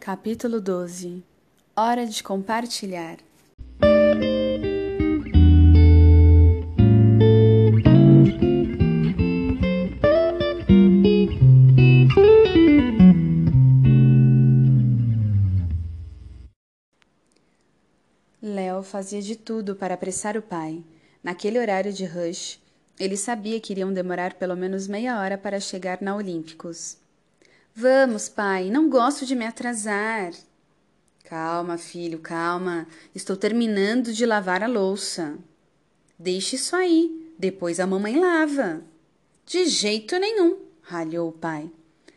Capítulo 12 Hora de compartilhar. Léo fazia de tudo para apressar o pai. Naquele horário de rush, ele sabia que iriam demorar pelo menos meia hora para chegar na Olímpicos. Vamos, pai, não gosto de me atrasar. Calma, filho, calma. Estou terminando de lavar a louça. Deixe isso aí, depois a mamãe lava. De jeito nenhum, ralhou o pai.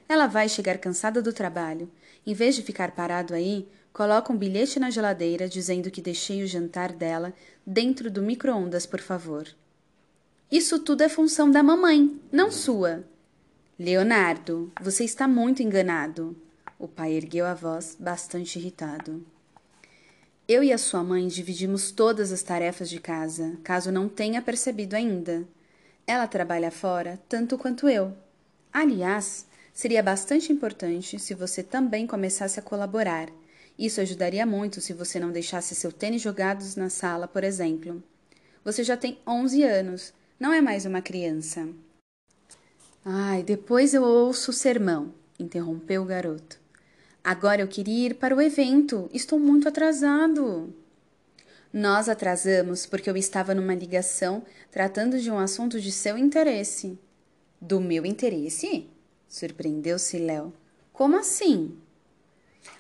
Ela vai chegar cansada do trabalho. Em vez de ficar parado aí, coloca um bilhete na geladeira dizendo que deixei o jantar dela dentro do micro-ondas, por favor. Isso tudo é função da mamãe, não sua. Leonardo, você está muito enganado. O pai ergueu a voz, bastante irritado. Eu e a sua mãe dividimos todas as tarefas de casa, caso não tenha percebido ainda. Ela trabalha fora tanto quanto eu. Aliás, seria bastante importante se você também começasse a colaborar. Isso ajudaria muito se você não deixasse seu tênis jogados na sala, por exemplo. Você já tem 11 anos, não é mais uma criança. Ai, depois eu ouço o sermão, interrompeu o garoto. Agora eu queria ir para o evento. Estou muito atrasado. Nós atrasamos porque eu estava numa ligação tratando de um assunto de seu interesse. Do meu interesse? Surpreendeu-se Léo. Como assim?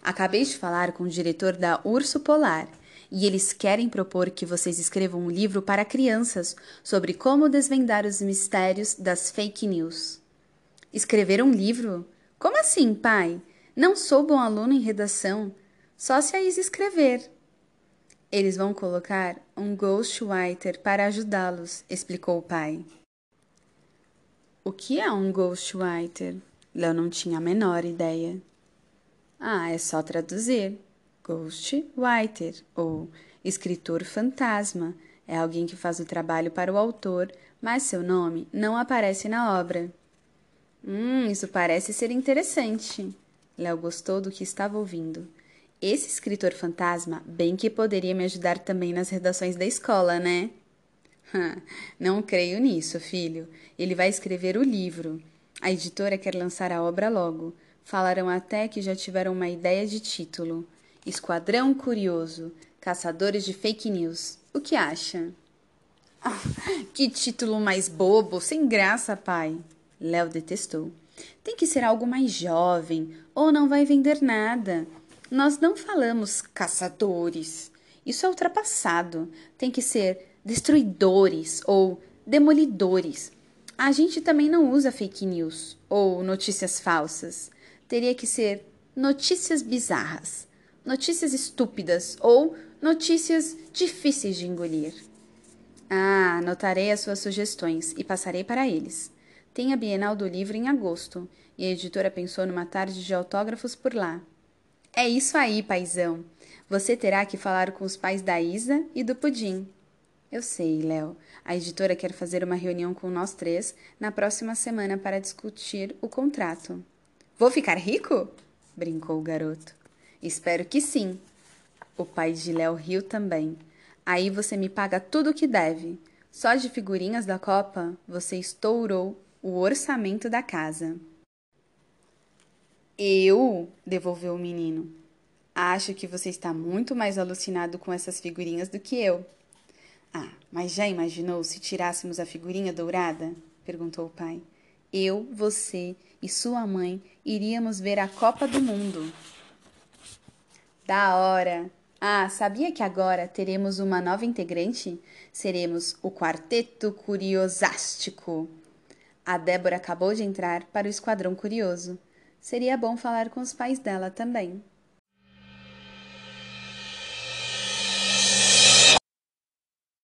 Acabei de falar com o diretor da Urso Polar e eles querem propor que vocês escrevam um livro para crianças sobre como desvendar os mistérios das fake news. Escrever um livro? Como assim, pai? Não sou bom aluno em redação, só se a Isa escrever. Eles vão colocar um ghostwriter para ajudá-los, explicou o pai. O que é um ghostwriter? Léo não tinha a menor ideia. Ah, é só traduzir. Ghostwriter, ou escritor fantasma, é alguém que faz o trabalho para o autor, mas seu nome não aparece na obra. Hum, isso parece ser interessante. Léo gostou do que estava ouvindo. Esse escritor fantasma bem que poderia me ajudar também nas redações da escola, né? Não creio nisso, filho. Ele vai escrever o livro. A editora quer lançar a obra logo. Falaram até que já tiveram uma ideia de título. Esquadrão Curioso, Caçadores de Fake News. O que acha? Ah, que título mais bobo, sem graça, pai. Léo detestou. Tem que ser algo mais jovem, ou não vai vender nada. Nós não falamos caçadores. Isso é ultrapassado. Tem que ser destruidores ou demolidores. A gente também não usa fake news ou notícias falsas. Teria que ser notícias bizarras notícias estúpidas ou notícias difíceis de engolir. Ah, anotarei as suas sugestões e passarei para eles. Tem a Bienal do Livro em agosto e a editora pensou numa tarde de autógrafos por lá. É isso aí, paizão. Você terá que falar com os pais da Isa e do Pudim. Eu sei, Léo. A editora quer fazer uma reunião com nós três na próxima semana para discutir o contrato. Vou ficar rico? brincou o garoto. Espero que sim. O pai de Léo riu também. Aí você me paga tudo o que deve. Só de figurinhas da Copa, você estourou o orçamento da casa. Eu? devolveu o menino. Acho que você está muito mais alucinado com essas figurinhas do que eu. Ah, mas já imaginou se tirássemos a figurinha dourada? perguntou o pai. Eu, você e sua mãe iríamos ver a Copa do Mundo. Da hora! Ah, sabia que agora teremos uma nova integrante? Seremos o Quarteto Curiosástico. A Débora acabou de entrar para o Esquadrão Curioso. Seria bom falar com os pais dela também.